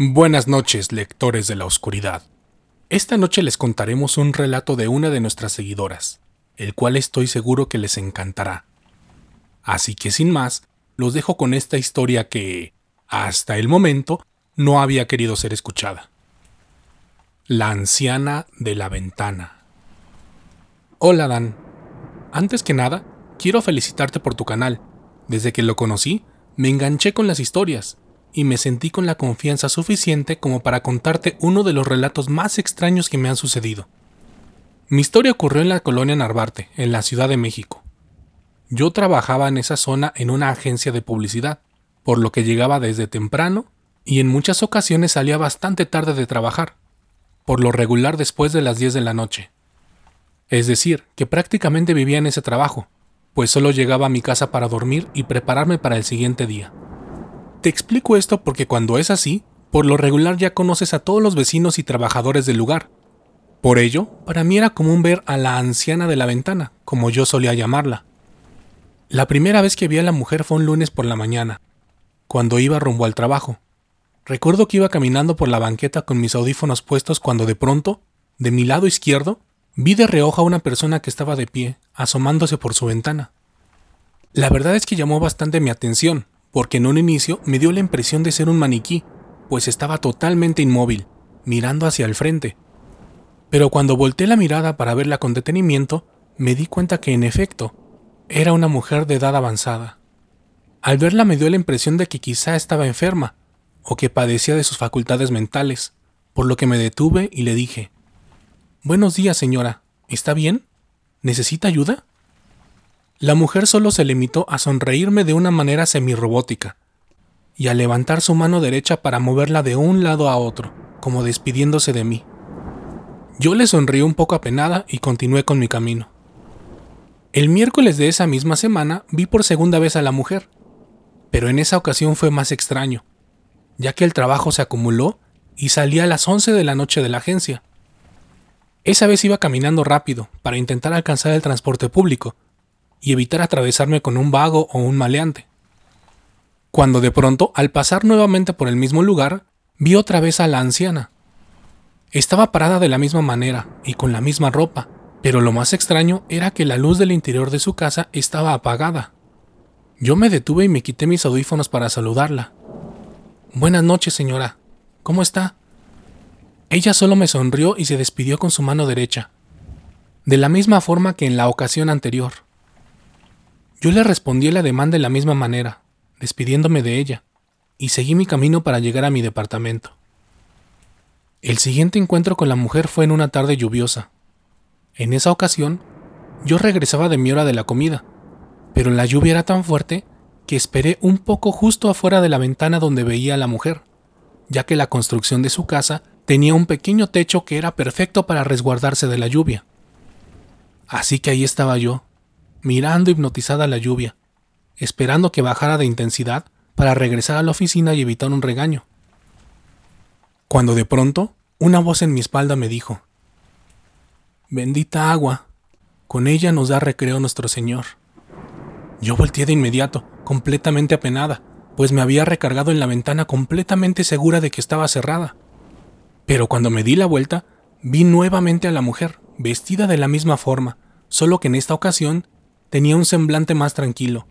Buenas noches, lectores de la oscuridad. Esta noche les contaremos un relato de una de nuestras seguidoras, el cual estoy seguro que les encantará. Así que sin más, los dejo con esta historia que, hasta el momento, no había querido ser escuchada. La anciana de la ventana. Hola Dan. Antes que nada, quiero felicitarte por tu canal. Desde que lo conocí, me enganché con las historias y me sentí con la confianza suficiente como para contarte uno de los relatos más extraños que me han sucedido. Mi historia ocurrió en la colonia Narvarte, en la Ciudad de México. Yo trabajaba en esa zona en una agencia de publicidad, por lo que llegaba desde temprano y en muchas ocasiones salía bastante tarde de trabajar, por lo regular después de las 10 de la noche. Es decir, que prácticamente vivía en ese trabajo, pues solo llegaba a mi casa para dormir y prepararme para el siguiente día. Te explico esto porque cuando es así, por lo regular ya conoces a todos los vecinos y trabajadores del lugar. Por ello, para mí era común ver a la anciana de la ventana, como yo solía llamarla. La primera vez que vi a la mujer fue un lunes por la mañana, cuando iba rumbo al trabajo. Recuerdo que iba caminando por la banqueta con mis audífonos puestos cuando de pronto, de mi lado izquierdo, vi de reojo a una persona que estaba de pie, asomándose por su ventana. La verdad es que llamó bastante mi atención, porque en un inicio me dio la impresión de ser un maniquí, pues estaba totalmente inmóvil, mirando hacia el frente. Pero cuando volteé la mirada para verla con detenimiento, me di cuenta que en efecto, era una mujer de edad avanzada. Al verla me dio la impresión de que quizá estaba enferma, o que padecía de sus facultades mentales, por lo que me detuve y le dije, Buenos días, señora, ¿está bien? ¿Necesita ayuda? La mujer solo se limitó a sonreírme de una manera semirrobótica y a levantar su mano derecha para moverla de un lado a otro, como despidiéndose de mí. Yo le sonríi un poco apenada y continué con mi camino. El miércoles de esa misma semana vi por segunda vez a la mujer, pero en esa ocasión fue más extraño, ya que el trabajo se acumuló y salí a las 11 de la noche de la agencia. Esa vez iba caminando rápido para intentar alcanzar el transporte público, y evitar atravesarme con un vago o un maleante. Cuando de pronto, al pasar nuevamente por el mismo lugar, vi otra vez a la anciana. Estaba parada de la misma manera y con la misma ropa, pero lo más extraño era que la luz del interior de su casa estaba apagada. Yo me detuve y me quité mis audífonos para saludarla. Buenas noches, señora. ¿Cómo está? Ella solo me sonrió y se despidió con su mano derecha, de la misma forma que en la ocasión anterior. Yo le respondí la demanda de la misma manera, despidiéndome de ella, y seguí mi camino para llegar a mi departamento. El siguiente encuentro con la mujer fue en una tarde lluviosa. En esa ocasión, yo regresaba de mi hora de la comida, pero la lluvia era tan fuerte que esperé un poco justo afuera de la ventana donde veía a la mujer, ya que la construcción de su casa tenía un pequeño techo que era perfecto para resguardarse de la lluvia. Así que ahí estaba yo, mirando hipnotizada la lluvia, esperando que bajara de intensidad para regresar a la oficina y evitar un regaño. Cuando de pronto, una voz en mi espalda me dijo, Bendita agua, con ella nos da recreo nuestro Señor. Yo volteé de inmediato, completamente apenada, pues me había recargado en la ventana completamente segura de que estaba cerrada. Pero cuando me di la vuelta, vi nuevamente a la mujer, vestida de la misma forma, solo que en esta ocasión tenía un semblante más tranquilo.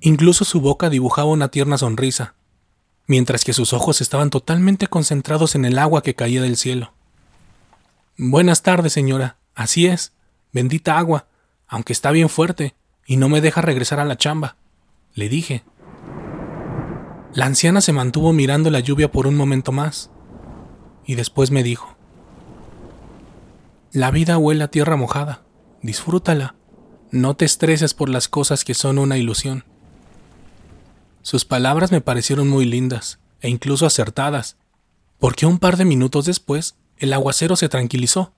Incluso su boca dibujaba una tierna sonrisa, mientras que sus ojos estaban totalmente concentrados en el agua que caía del cielo. Buenas tardes, señora. Así es. Bendita agua, aunque está bien fuerte, y no me deja regresar a la chamba, le dije. La anciana se mantuvo mirando la lluvia por un momento más, y después me dijo, La vida huele a tierra mojada, disfrútala. No te estreses por las cosas que son una ilusión. Sus palabras me parecieron muy lindas e incluso acertadas, porque un par de minutos después el aguacero se tranquilizó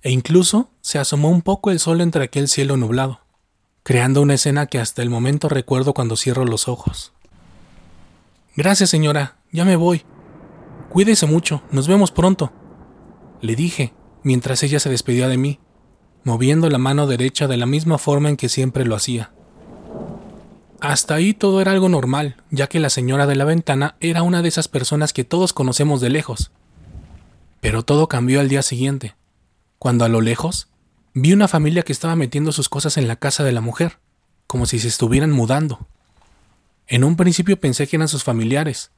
e incluso se asomó un poco el sol entre aquel cielo nublado, creando una escena que hasta el momento recuerdo cuando cierro los ojos. Gracias, señora, ya me voy. Cuídese mucho, nos vemos pronto, le dije, mientras ella se despedía de mí, moviendo la mano derecha de la misma forma en que siempre lo hacía. Hasta ahí todo era algo normal, ya que la señora de la ventana era una de esas personas que todos conocemos de lejos. Pero todo cambió al día siguiente, cuando a lo lejos vi una familia que estaba metiendo sus cosas en la casa de la mujer, como si se estuvieran mudando. En un principio pensé que eran sus familiares,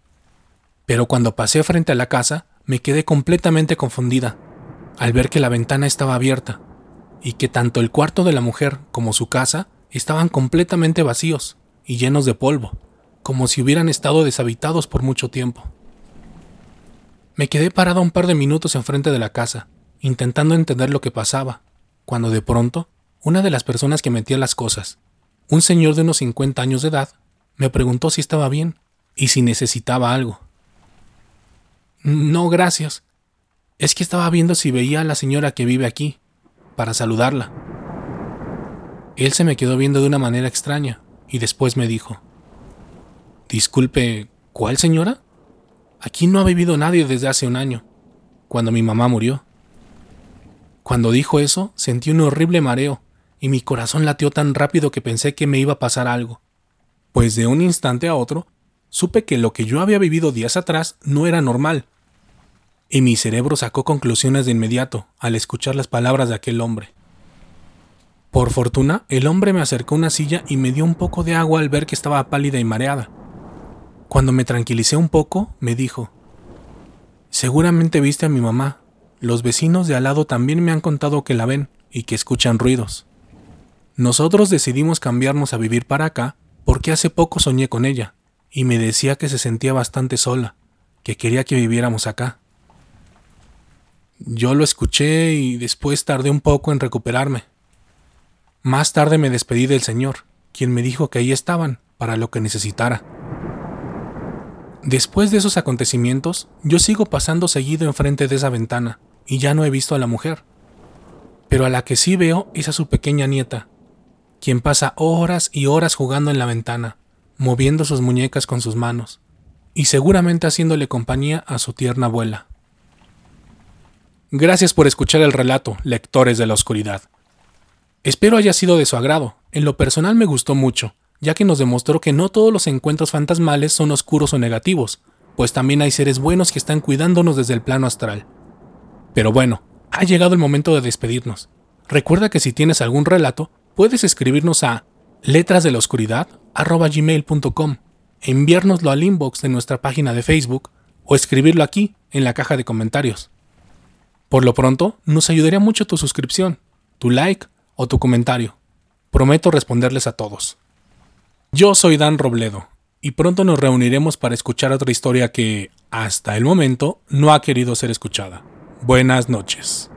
pero cuando pasé frente a la casa me quedé completamente confundida al ver que la ventana estaba abierta y que tanto el cuarto de la mujer como su casa estaban completamente vacíos y llenos de polvo, como si hubieran estado deshabitados por mucho tiempo. Me quedé parada un par de minutos enfrente de la casa, intentando entender lo que pasaba, cuando de pronto, una de las personas que metía las cosas, un señor de unos 50 años de edad, me preguntó si estaba bien y si necesitaba algo. No, gracias. Es que estaba viendo si veía a la señora que vive aquí, para saludarla. Él se me quedó viendo de una manera extraña y después me dijo, Disculpe, ¿cuál señora? Aquí no ha vivido nadie desde hace un año, cuando mi mamá murió. Cuando dijo eso, sentí un horrible mareo y mi corazón latió tan rápido que pensé que me iba a pasar algo, pues de un instante a otro supe que lo que yo había vivido días atrás no era normal, y mi cerebro sacó conclusiones de inmediato al escuchar las palabras de aquel hombre. Por fortuna, el hombre me acercó una silla y me dio un poco de agua al ver que estaba pálida y mareada. Cuando me tranquilicé un poco, me dijo, Seguramente viste a mi mamá. Los vecinos de al lado también me han contado que la ven y que escuchan ruidos. Nosotros decidimos cambiarnos a vivir para acá porque hace poco soñé con ella y me decía que se sentía bastante sola, que quería que viviéramos acá. Yo lo escuché y después tardé un poco en recuperarme. Más tarde me despedí del señor, quien me dijo que ahí estaban para lo que necesitara. Después de esos acontecimientos, yo sigo pasando seguido enfrente de esa ventana y ya no he visto a la mujer. Pero a la que sí veo es a su pequeña nieta, quien pasa horas y horas jugando en la ventana, moviendo sus muñecas con sus manos, y seguramente haciéndole compañía a su tierna abuela. Gracias por escuchar el relato, lectores de la oscuridad. Espero haya sido de su agrado. En lo personal me gustó mucho, ya que nos demostró que no todos los encuentros fantasmales son oscuros o negativos, pues también hay seres buenos que están cuidándonos desde el plano astral. Pero bueno, ha llegado el momento de despedirnos. Recuerda que si tienes algún relato, puedes escribirnos a letrasdeloscuridad.gmail.com, enviárnoslo al inbox de nuestra página de Facebook o escribirlo aquí en la caja de comentarios. Por lo pronto, nos ayudaría mucho tu suscripción, tu like o tu comentario. Prometo responderles a todos. Yo soy Dan Robledo, y pronto nos reuniremos para escuchar otra historia que, hasta el momento, no ha querido ser escuchada. Buenas noches.